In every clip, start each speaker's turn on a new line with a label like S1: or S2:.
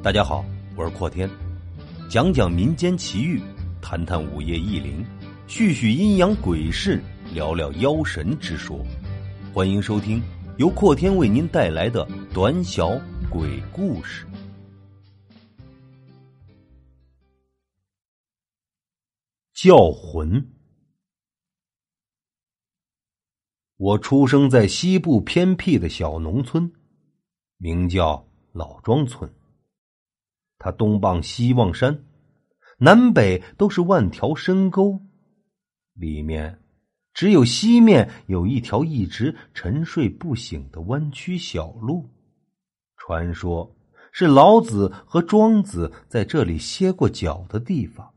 S1: 大家好，我是阔天，讲讲民间奇遇，谈谈午夜异灵，叙叙阴阳鬼事，聊聊妖神之说。欢迎收听由阔天为您带来的短小鬼故事。叫魂。我出生在西部偏僻的小农村，名叫老庄村。它东傍西望山，南北都是万条深沟，里面只有西面有一条一直沉睡不醒的弯曲小路，传说是老子和庄子在这里歇过脚的地方。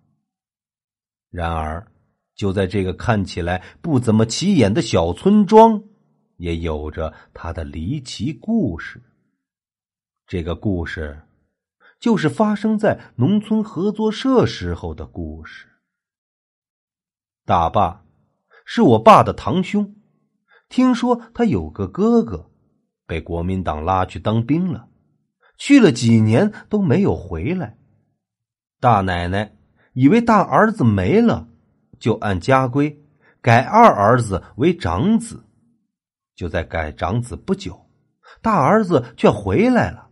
S1: 然而，就在这个看起来不怎么起眼的小村庄，也有着它的离奇故事。这个故事。就是发生在农村合作社时候的故事。大爸是我爸的堂兄，听说他有个哥哥被国民党拉去当兵了，去了几年都没有回来。大奶奶以为大儿子没了，就按家规改二儿子为长子。就在改长子不久，大儿子却回来了。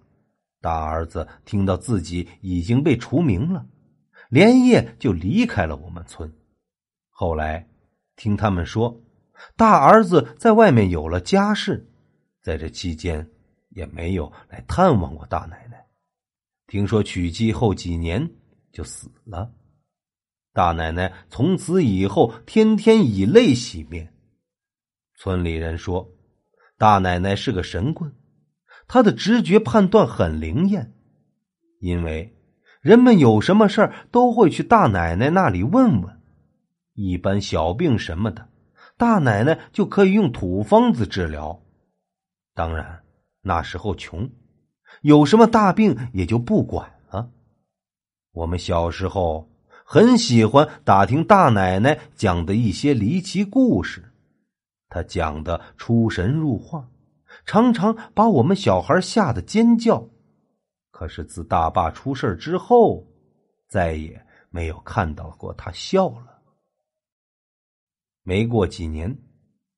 S1: 大儿子听到自己已经被除名了，连夜就离开了我们村。后来听他们说，大儿子在外面有了家室，在这期间也没有来探望过大奶奶。听说娶妻后几年就死了，大奶奶从此以后天天以泪洗面。村里人说，大奶奶是个神棍。他的直觉判断很灵验，因为人们有什么事儿都会去大奶奶那里问问。一般小病什么的，大奶奶就可以用土方子治疗。当然那时候穷，有什么大病也就不管了。我们小时候很喜欢打听大奶奶讲的一些离奇故事，她讲的出神入化。常常把我们小孩吓得尖叫，可是自大爸出事之后，再也没有看到过他笑了。没过几年，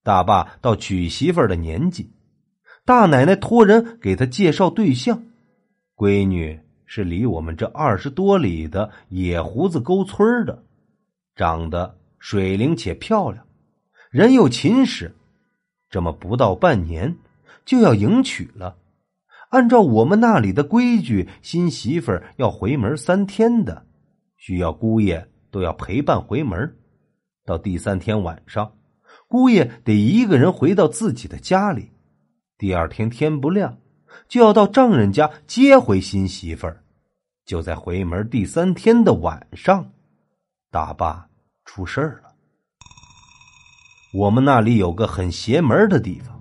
S1: 大爸到娶媳妇的年纪，大奶奶托人给他介绍对象，闺女是离我们这二十多里的野胡子沟村的，长得水灵且漂亮，人又勤实，这么不到半年。就要迎娶了，按照我们那里的规矩，新媳妇儿要回门三天的，需要姑爷都要陪伴回门。到第三天晚上，姑爷得一个人回到自己的家里。第二天天不亮，就要到丈人家接回新媳妇儿。就在回门第三天的晚上，大爸出事儿了。我们那里有个很邪门的地方。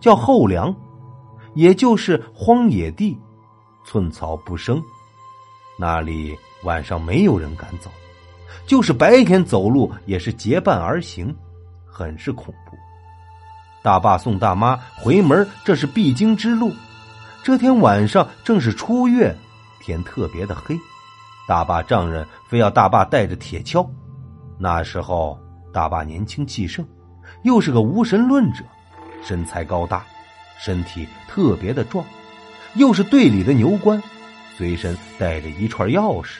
S1: 叫后梁，也就是荒野地，寸草不生。那里晚上没有人敢走，就是白天走路也是结伴而行，很是恐怖。大爸送大妈回门，这是必经之路。这天晚上正是初月，天特别的黑。大爸丈人非要大爸带着铁锹。那时候大爸年轻气盛，又是个无神论者。身材高大，身体特别的壮，又是队里的牛官，随身带着一串钥匙。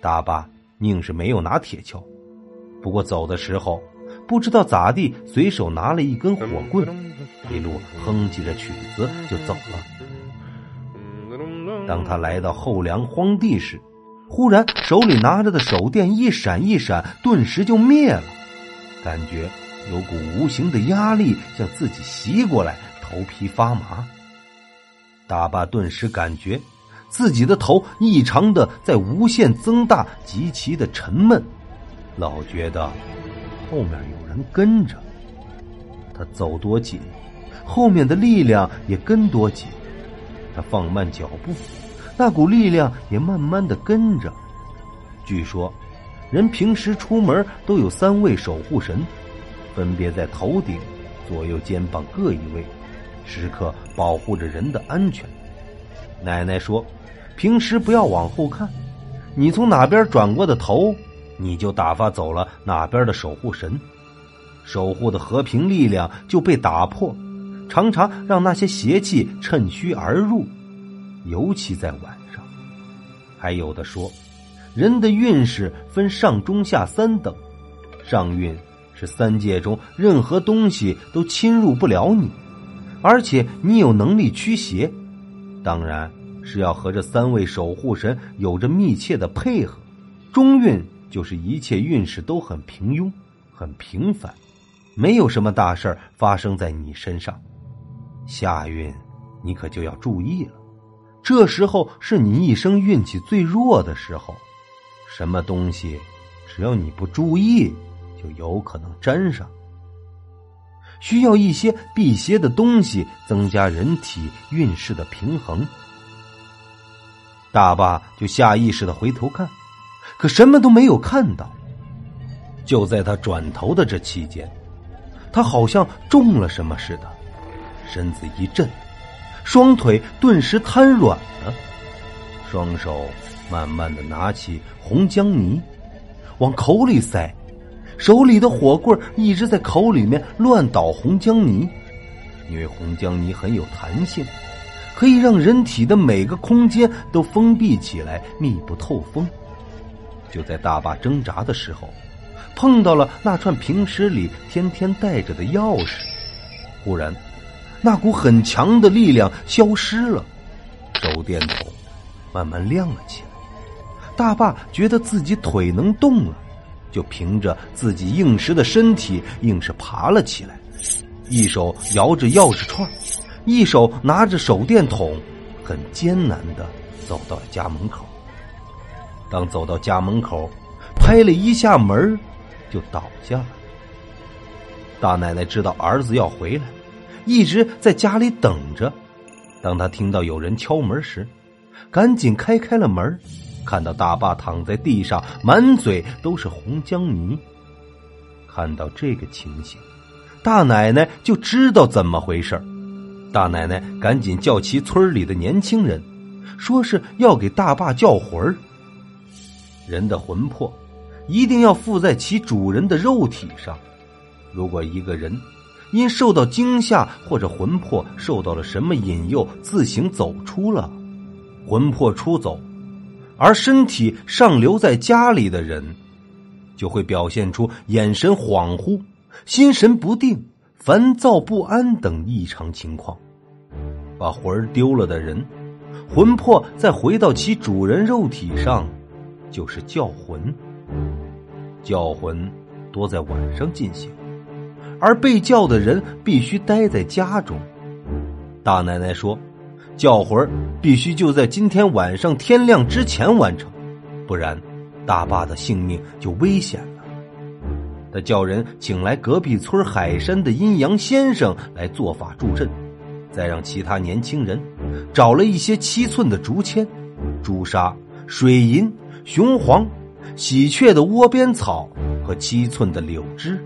S1: 大爸宁是没有拿铁锹，不过走的时候不知道咋地，随手拿了一根火棍，一路哼唧着曲子就走了。当他来到后梁荒地时，忽然手里拿着的手电一闪一闪，顿时就灭了，感觉。有股无形的压力向自己袭过来，头皮发麻。大爸顿时感觉自己的头异常的在无限增大，极其的沉闷，老觉得后面有人跟着。他走多紧，后面的力量也跟多紧。他放慢脚步，那股力量也慢慢的跟着。据说，人平时出门都有三位守护神。分别在头顶、左右肩膀各一位，时刻保护着人的安全。奶奶说，平时不要往后看，你从哪边转过的头，你就打发走了哪边的守护神，守护的和平力量就被打破，常常让那些邪气趁虚而入，尤其在晚上。还有的说，人的运势分上中下三等，上运是三界中任何东西都侵入不了你，而且你有能力驱邪，当然。是要和这三位守护神有着密切的配合。中运就是一切运势都很平庸、很平凡，没有什么大事发生在你身上。下运你可就要注意了，这时候是你一生运气最弱的时候，什么东西只要你不注意，就有可能沾上。需要一些辟邪的东西，增加人体运势的平衡。大坝就下意识的回头看，可什么都没有看到。就在他转头的这期间，他好像中了什么似的，身子一震，双腿顿时瘫软了，双手慢慢的拿起红姜泥，往口里塞，手里的火棍一直在口里面乱捣红姜泥，因为红姜泥很有弹性。可以让人体的每个空间都封闭起来，密不透风。就在大坝挣扎的时候，碰到了那串平时里天天带着的钥匙。忽然，那股很强的力量消失了，手电筒慢慢亮了起来。大坝觉得自己腿能动了，就凭着自己硬实的身体，硬是爬了起来，一手摇着钥匙串。一手拿着手电筒，很艰难的走到了家门口。当走到家门口，拍了一下门，就倒下了。大奶奶知道儿子要回来，一直在家里等着。当他听到有人敲门时，赶紧开开了门，看到大爸躺在地上，满嘴都是红浆泥。看到这个情形，大奶奶就知道怎么回事大奶奶赶紧叫齐村里的年轻人，说是要给大坝叫魂儿。人的魂魄一定要附在其主人的肉体上。如果一个人因受到惊吓或者魂魄受到了什么引诱，自行走出了，魂魄出走，而身体尚留在家里的人，就会表现出眼神恍惚、心神不定、烦躁不安等异常情况。把魂儿丢了的人，魂魄再回到其主人肉体上，就是叫魂。叫魂多在晚上进行，而被叫的人必须待在家中。大奶奶说，叫魂必须就在今天晚上天亮之前完成，不然大坝的性命就危险了。他叫人请来隔壁村海山的阴阳先生来做法助阵。再让其他年轻人找了一些七寸的竹签、朱砂、水银、雄黄、喜鹊的窝边草和七寸的柳枝，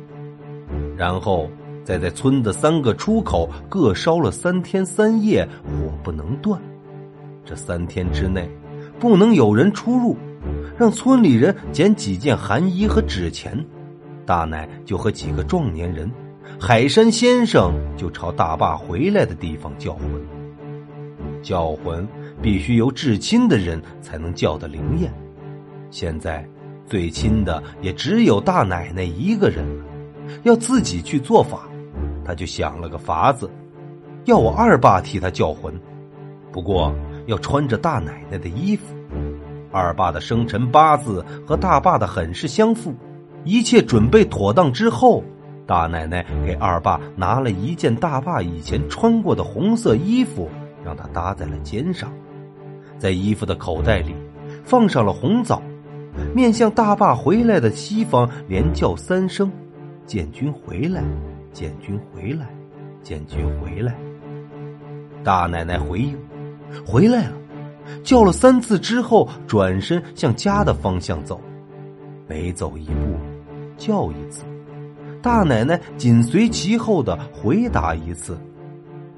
S1: 然后再在村的三个出口各烧了三天三夜，火不能断。这三天之内不能有人出入，让村里人捡几件寒衣和纸钱，大奶就和几个壮年人。海山先生就朝大坝回来的地方叫魂，叫魂必须由至亲的人才能叫得灵验。现在最亲的也只有大奶奶一个人了，要自己去做法。他就想了个法子，要我二爸替他叫魂，不过要穿着大奶奶的衣服。二爸的生辰八字和大爸的很是相符，一切准备妥当之后。大奶奶给二爸拿了一件大爸以前穿过的红色衣服，让他搭在了肩上，在衣服的口袋里放上了红枣，面向大爸回来的西方，连叫三声：“建军回来，建军回来，建军回来。”大奶奶回应：“回来了。”叫了三次之后，转身向家的方向走，每走一步，叫一次。大奶奶紧随其后的回答一次，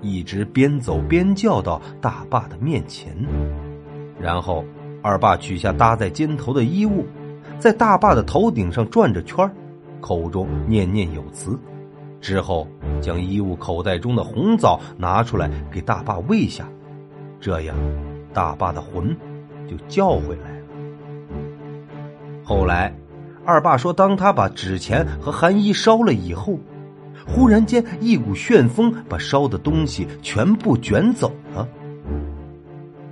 S1: 一直边走边叫到大坝的面前。然后，二爸取下搭在肩头的衣物，在大坝的头顶上转着圈口中念念有词。之后，将衣物口袋中的红枣拿出来给大坝喂下，这样，大坝的魂就叫回来了。后来，二爸说，当他把纸钱和寒衣烧了以后，忽然间一股旋风把烧的东西全部卷走了。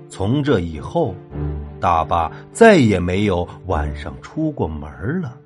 S1: 从这以后，大坝再也没有晚上出过门了。